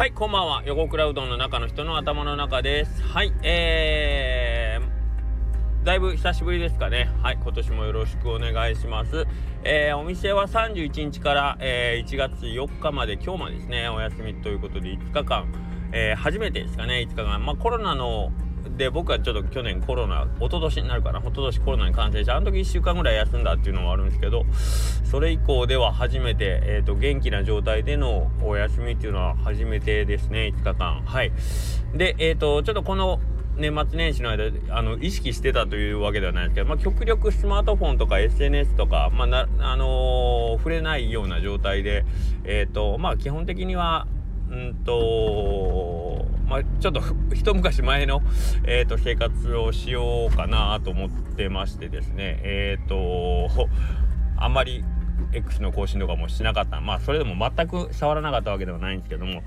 はい、こんばんは。横クラウドの中の人の頭の中です。はい、えー、だいぶ久しぶりですかね。はい、今年もよろしくお願いします。えー、お店は31日から、えー、1月4日まで、今日までですね、お休みということで5日間、えー、初めてですかね、5日間。まあ、コロナので僕はちょっと去年コロナ一昨年になるかな一昨年コロナに感染してあの時1週間ぐらい休んだっていうのもあるんですけどそれ以降では初めて、えーと、元気な状態でのお休みっていうのは初めてですね5日間。はい。でえっ、ー、とちょっとこの年末年始の間あの意識してたというわけではないですけど、まあ、極力スマートフォンとか SNS とか、まあなあのー、触れないような状態で、えーとまあ、基本的にはうんとまあ、ちょっと一昔前の、えーと、生活をしようかなと思ってましてですね。えっ、ー、とあんまり X の更新とかもしなかった。まあそれでも全く触らなかったわけではないんですけども。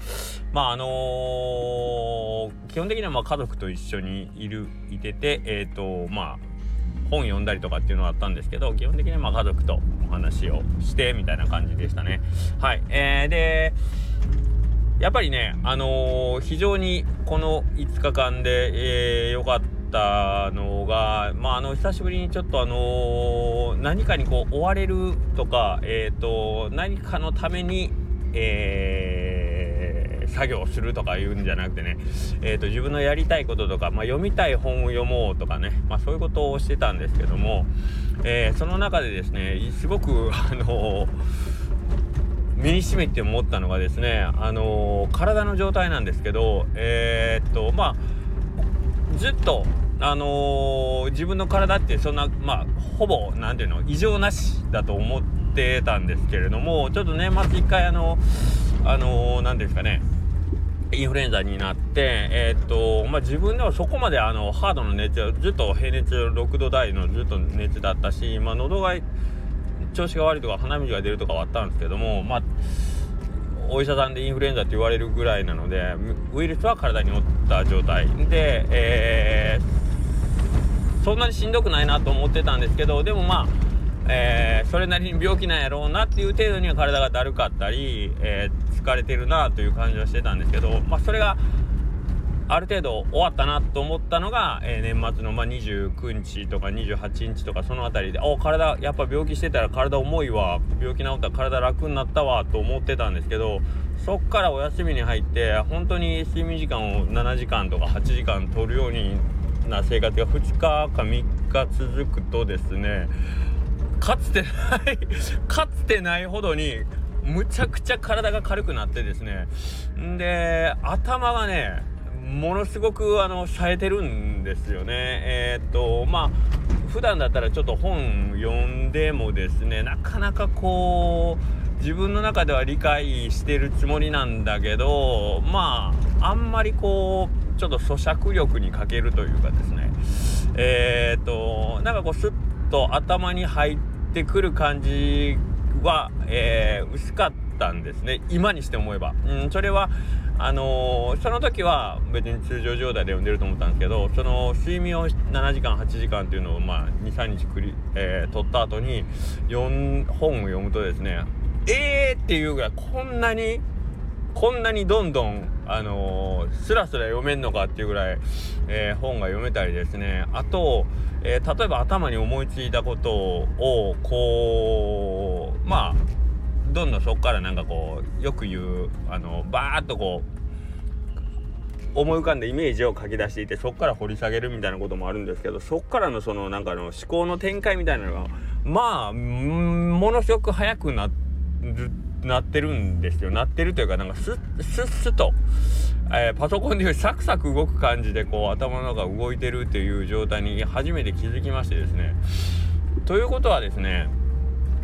まああのー、基本的にはま家族と一緒にいるいててえっ、ー、とまあ本読んだりとかっていうのはあったんですけど基本的にはま家族とお話をしてみたいな感じでしたね。はい。えー、でやっぱりね、あのー、非常にこの5日間で、えー、かったのが、まあ、あの、久しぶりにちょっとあのー、何かにこう追われるとか、えっ、と、何かのために、えー作業するとか言うんじゃなくてね、えーと、自分のやりたいこととか、まあ、読みたい本を読もうとかね、まあ、そういうことをしてたんですけども、えー、その中でですねすごくあのー身にしめて思ったのがですね、あのー、体の状態なんですけど、えー、っと、まあ、ずっと、あのー、自分の体ってそんな、まあ、ほぼ、何ていうの、異常なしだと思ってたんですけれども、ちょっと年末一回、あの、あのー、ていうんですかね、インフルエンザになって、えー、っと、まあ、自分ではそこまであの、ハードの熱ずっと平熱6度台のずっと熱だったし、まあ、喉が調子が悪いとか鼻水が出るとかはあったんですけどもまあお医者さんでインフルエンザって言われるぐらいなのでウイルスは体に負った状態。で、えー、そんなにしんどくないなと思ってたんですけどでもまあ、えー、それなりに病気なんやろうなっていう程度には体がだるかったり、えー、疲れてるなという感じはしてたんですけど、まあ、それがある程度終わったなと思ったのが、えー、年末の、まあ、29日とか28日とかその辺りでお体やっぱ病気してたら体重いわ病気治ったら体楽になったわと思ってたんですけどそっからお休みに入って本当に睡眠時間を7時間とか8時間取るようにな生活が2日か3日続くとですねかつてない かつてないほどにむちゃくちゃ体が軽くなってですねんで頭がねものすごくあの冴えてるんですよね。えー、っとまあ普段だったらちょっと本読んでもですねなかなかこう自分の中では理解してるつもりなんだけどまああんまりこうちょっと咀嚼力に欠けるというかですねえー、っとなんかこうスッと頭に入ってくる感じは、えー、薄かったたんですね今にして思えば。うん、それはあのー、その時は別に通常状態で読んでると思ったんですけどその睡眠を7時間8時間っていうのをまあ23日くり、えー、取った後に本を読むとですねえーっていうぐらいこんなにこんなにどんどんあのー、スラスラ読めんのかっていうぐらい、えー、本が読めたりですねあと、えー、例えば頭に思いついたことをこうまあどんどんそこからなんかこうよく言うあのバーッとこう思い浮かんだイメージを書き出していてそこから掘り下げるみたいなこともあるんですけどそこからのそのなんかの思考の展開みたいなのがまあものすごく速くなってるんですよ。なってるというかなんかスッスッスッと、えー、パソコンでいうサクサク動く感じでこう頭の中動いてるっていう状態に初めて気づきましてですね。ということはですね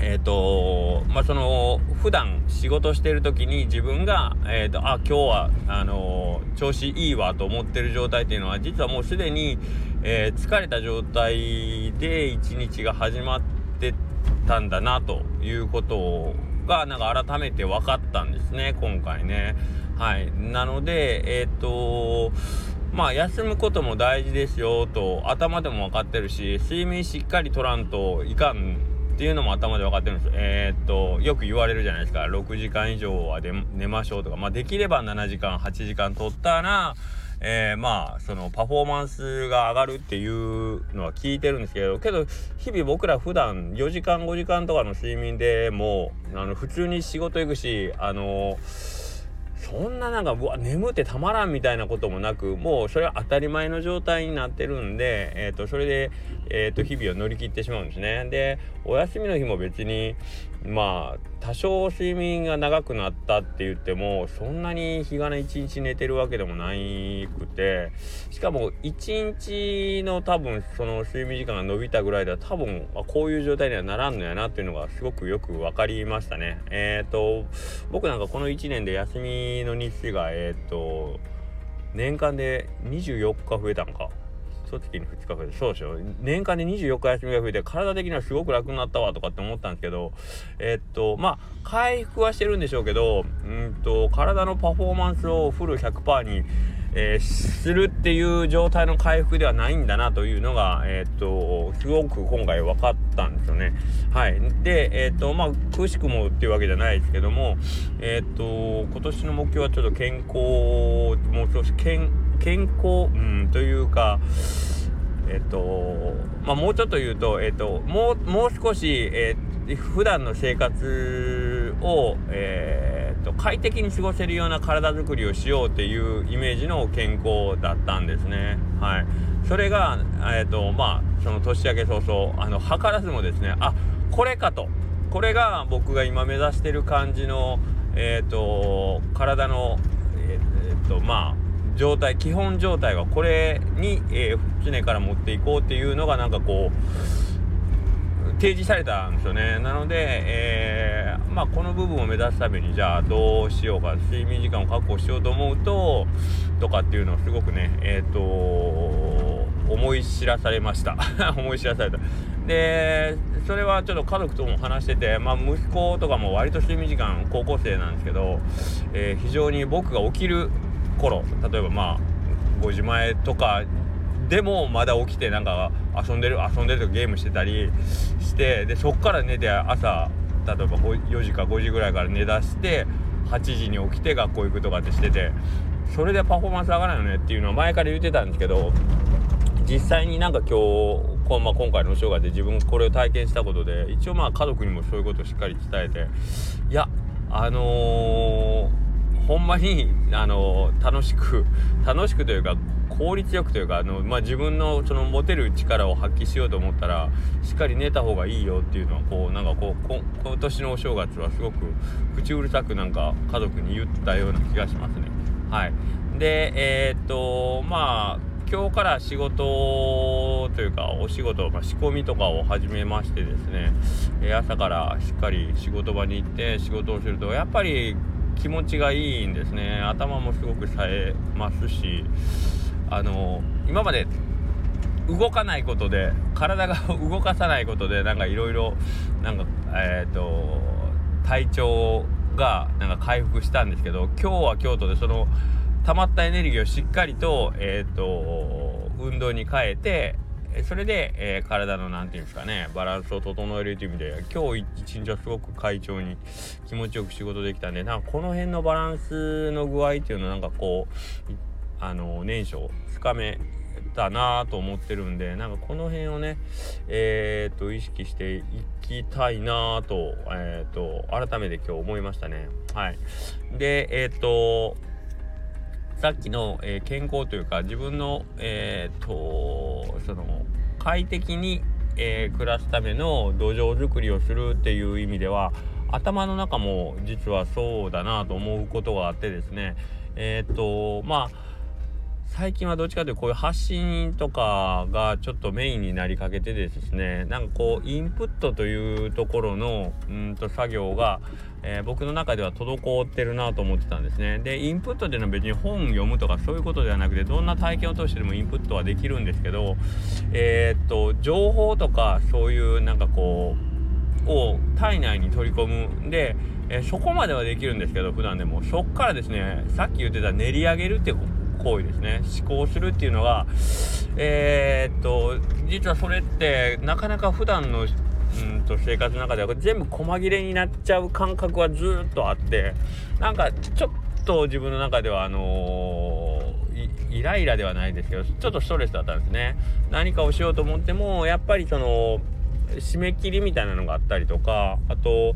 えっ、ー、とまあその普段仕事してる時に自分が、えーと、あ今日はあのー、調子いいわと思ってる状態っていうのは実はもうすでに、えー、疲れた状態で一日が始まってたんだなということがなんか改めて分かったんですね今回ね。はいなのでえっ、とまあ休むことも大事ですよと頭でも分かってるし睡眠しっかりとらんといかんっていうのも頭で分かってるんですえー、っとよく言われるじゃないですか。6時間以上は寝ましょうとか。まあできれば7時間8時間取ったらえー、まあそのパフォーマンスが上がるっていうのは聞いてるんですけどけど日々僕ら普段4時間5時間とかの睡眠でもうあの普通に仕事行くしあのーそんななんかうわ眠ってたまらんみたいなこともなくもうそれは当たり前の状態になってるんで、えーと、それで、えーと、日々を乗り切ってしまうんですね。でお休みの日も別にまあ多少睡眠が長くなったって言ってもそんなに日がね一日寝てるわけでもないくてしかも一日の多分その睡眠時間が伸びたぐらいでは多分こういう状態にはならんのやなっていうのがすごくよく分かりましたね。えっ、ー、と僕なんかこの1年で休みの日数がえっ、ー、と年間で24日増えたんか月に2日増えて。そうでしょ。年間で24日休みが増えて体的にはすごく楽になったわとかって思ったんですけどえ、っとまあ回復はしてるんでしょうけどうんと体のパフォーマンスをフル100%にえー、するっていう状態の回復ではないんだなというのが、え、っとすごく今回分かったんですよね。はい、で、え、っとまあくしくもっていうわけじゃないですけども、えっと今年の目標はちょっと健康もう少し健康健康、うん、というか。えっとまあ、もうちょっと言うと、えっと、もうもう少し、えー、普段の生活を、えーと、快適に過ごせるような体づくりをしようっていうイメージの健康だったんですね。はい。それが、えっ、と、まあ、その年明け早々、あの、図らずもですね、あ、これかと。これが僕が今目指してる感じの、えっ、と、体の、えっ、と、まあ、状態、基本状態はこれに、えー、常から持っていこうっていうのがなんかこう、提示されたんですよね。なので、えー、まあ、この部分を目指すためにじゃあどうしようか睡眠時間を確保しようと思うととかっていうのをすごくねえっ、ー、と思い知らされました。思い知らされた。でそれはちょっと家族とも話してて、まあ、息子とかも割と睡眠時間高校生なんですけど、えー、非常に僕が起きる頃例えばまあ5時前とかでもまだ起きてなんか遊んでる遊んでるとゲームしてたりしてでそっから寝て朝例えば4時か5時ぐらいから寝だして8時に起きて学校行くとかってしててそれでパフォーマンス上がらないよねっていうのは前から言ってたんですけど実際になんか今日こ、まあ、今回の生涯で自分これを体験したことで一応まあ家族にもそういうことをしっかり伝えていやあのー、ほんまに、あの、楽しく 楽しくというか効率よくというかあの、まあ、自分のその持てる力を発揮しようと思ったらしっかり寝た方がいいよっていうのはこうなんかこう今年のお正月はすごく口うるさくなんか家族に言ったような気がしますね。はい、でえー、っとまあ今日から仕事というかお仕事、まあ、仕込みとかを始めましてですね、え朝からしっかり仕事場に行って仕事をするとやっぱり気持ちがいいんですね。頭もすごく冴えますしあの今まで動かないことで体が動かさないことでなんかいろいろなんかえっ、ー、と体調がなんか回復したんですけど今日は京都でその溜まったエネルギーをしっかりと,、えーと、運動に変えてそれで、えー、体の何て言うんですかねバランスを整えるという意味で今日一日はすごく快調に気持ちよく仕事できたんでなんかこの辺のバランスの具合っていうのはなんかこうあの年初つかめたなと思ってるんでなんかこの辺をねえー、っと意識していきたいなと,、えー、っと改めて今日思いましたね。はい。でえー、っとさっきの、え健康というか自分のえっとその快適に、え暮らすための土壌づくりをするっていう意味では頭の中も実はそうだなと思うことがあってですね。えっとまあ最近はどっちかというとこういう発信とかがちょっとメインになりかけてですねなんかこうインプットというところのうんと作業が、えー、僕の中では滞ってるなと思ってたんですね。でインプットっていうのは別に本読むとかそういうことではなくてどんな体験を通してでもインプットはできるんですけどえー、っと情報とかそういうなんかこうを体内に取り込むで、え、そこまではできるんですけど普段でも。そっからですねさっき言ってた練り上げるって行為ですね。思考するっていうのがえー、っと実はそれってなかなか普段のうんと生活の中では全部細切れになっちゃう感覚はずっとあってなんかちょっと自分の中ではあのー、イライラではないですけどちょっとストレスだったんですね。何かをしようと思ってもやっぱりその締め切りみたいなのがあったりとかあと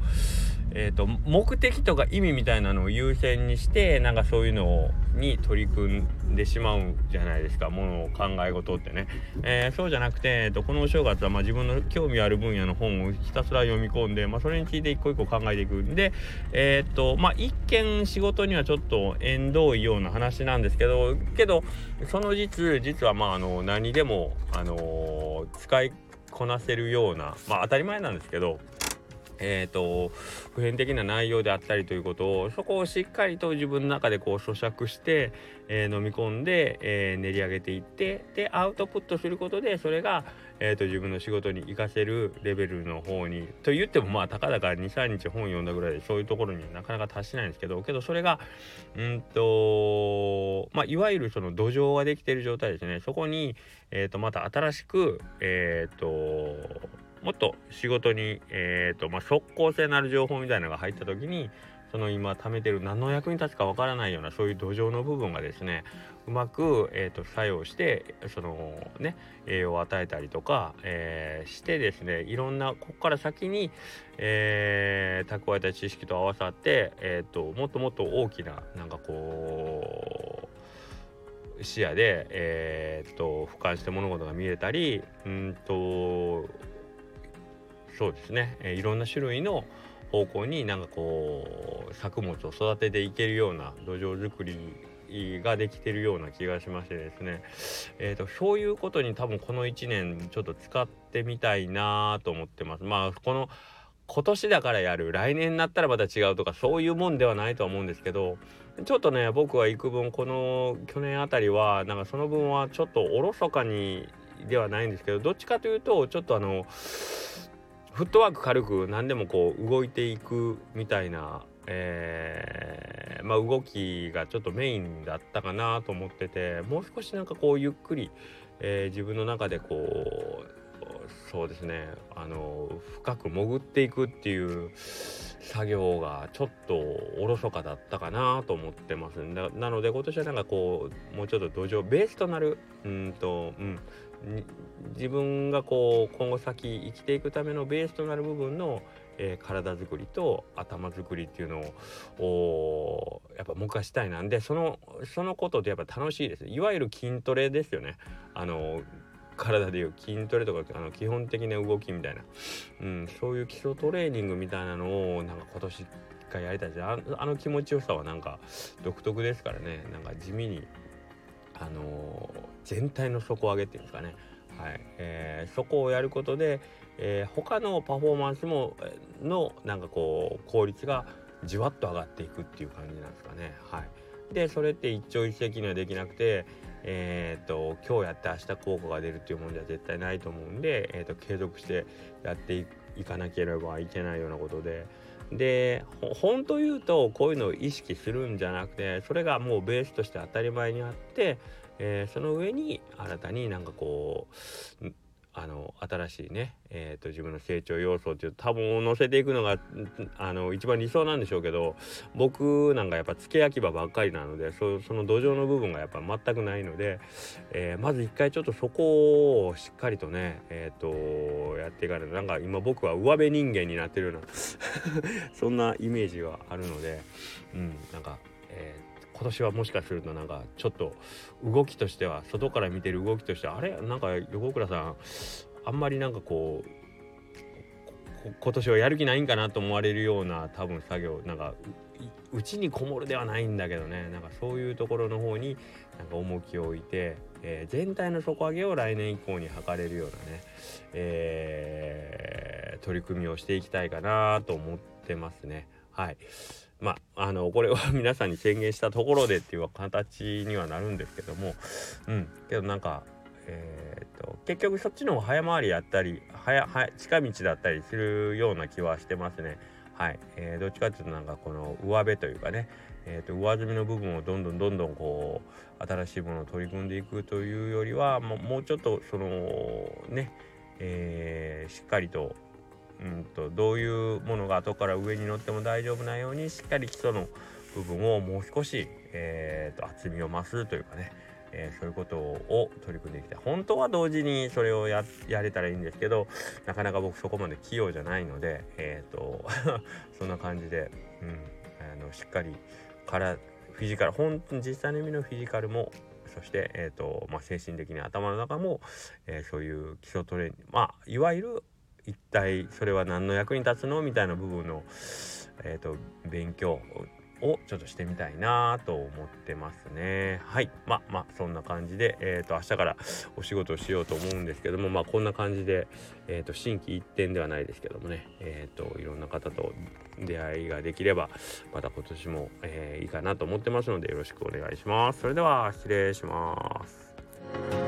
えーと、目的とか意味みたいなのを優先にしてなんかそういうのをに取り組んでしまうじゃないですか。ものを考え事ってね、えー、そうじゃなくて、えーと、このお正月はま自分の興味ある分野の本をひたすら読み込んで、まあ、それについて一個一個考えていくんで、えーとまあ、一見仕事にはちょっと縁遠いような話なんですけどけどその実実はまああの何でも、あの、使いこなせるようなまあ当たり前なんですけどえーと、普遍的な内容であったりということをそこをしっかりと自分の中でこう咀嚼して、えー、飲み込んで、えー、練り上げていってでアウトプットすることでそれが、えーと、自分の仕事に活かせるレベルの方にと言ってもまあたかだか23日本読んだぐらいでそういうところになかなか達しないんですけどけどそれがうんとまあいわゆるその土壌ができてる状態ですね。そこに、えーと、また新しくえっ、ともっと仕事に、えーとまあ、即効性のある情報みたいなのが入った時にその今貯めてる何の役に立つかわからないようなそういう土壌の部分がですねうまく、えーと、作用してそのね栄養を与えたりとか、えー、してですねいろんなここから先に、えー、蓄えた知識と合わさって、えーと、もっともっと大きななんかこう視野で、えーと俯瞰して物事が見えたりうんとそうですね、えー、いろんな種類の方向になんかこう作物を育てていけるような土壌作りができてるような気がしましてですね、えーと、そういうことに多分この1年ちょっと使ってみたいなと思ってます。まあこの今年だからやる来年になったらまた違うとかそういうもんではないとは思うんですけどちょっとね僕は幾分この去年あたりはなんかその分はちょっとおろそかにではないんですけどどっちかというとちょっとあのフットワーク軽く何でもこう動いていくみたいな、えー、まあ、動きがちょっとメインだったかなと思っててもう少しなんかこうゆっくり、えー、自分の中でこうそうですねあの深く潜っていくっていう作業がちょっとおろそかだったかなと思ってます。ななので今年はなんかこうもうちょっと土壌ベースとなるうんとうん自分がこう今後先生きていくためのベースとなる部分の、えー、体づくりと頭づくりっていうのをやっぱ昔したいなんでそのそのことでやっぱ楽しいです。いわゆる筋トレですよね。あの体でいう筋トレとかあの基本的な動きみたいな、うん、そういう基礎トレーニングみたいなのをなんか今年一回やりたいです。ああの気持ちよさはなんか独特ですからね。なんか地味にあの、全体の底上げっていうんですかね、はいえー、そこをやることで、えー、他のパフォーマンスものなんかこう効率がじわっと上がっていくっていう感じなんですかね。はい、でそれって一朝一夕にはできなくて、えー、っと今日やって明日効果が出るっていうものでは絶対ないと思うんで、えー、っと継続してやっていかなければいけないようなことで。で本当言うとこういうのを意識するんじゃなくてそれがもうベースとして当たり前にあって、えー、その上に新たになんかこうあの新しいね、えーと、自分の成長要素っていう多分乗せていくのがあの一番理想なんでしょうけど僕なんかやっぱ付け焼き場ばっかりなのでその土壌の部分がやっぱ全くないので、えー、まず一回ちょっとそこをしっかりとねえ、ー、とやっていかないと。なんか今僕は上辺人間になってるような そんなイメージはあるのでうんなんかえー今年はもしかするとなんかちょっと動きとしては外から見てる動きとしてはあれ？なんか横倉さんあんまりなんかこう今年はやる気ないんかなと思われるような多分作業なんかうちにこもるではないんだけどねなんかそういうところの方になんか重きを置いて、えー、全体の底上げを来年以降に図れるようなね、えー、取り組みをしていきたいかなと思ってますね。はい。まあ、あの、これは 皆さんに宣言したところでっていう形にはなるんですけども、うん、けどなんか、えー、と、結局そっちの方が早回りやったり、早、早、近道だったりするような気はしてますね。はい。えー、どっちかっていうとなんかこの上辺というかね、えー、と上積みの部分をどんどんどんどんこう新しいものを取り組んでいくというよりはもうちょっとそのね、えー、しっかりとうんとどういうものが後から上に乗っても大丈夫なようにしっかり基礎の部分をもう少し、えーと、厚みを増すというかね、えー、そういうことを取り組んでいきたい。本当は同時にそれをやれたらいいんですけどなかなか僕そこまで器用じゃないのでえ、ー、とそんな感じで、うん、あのしっかりからフィジカル本当に実際の意味のフィジカルもそして、えーとまあ、精神的に頭の中も、えー、そういう基礎トレーニングまあいわゆる一体それは何の役に立つの？みたいな部分の、えーと、勉強をちょっとしてみたいなと思ってますね。はいまあまあそんな感じで、えーと、明日からお仕事をしようと思うんですけどもまあこんな感じで、えーと、心機一転ではないですけどもね、えー、といろんな方と出会いができればまた今年も、えー、いいかなと思ってますのでよろしくお願いします。それでは失礼します。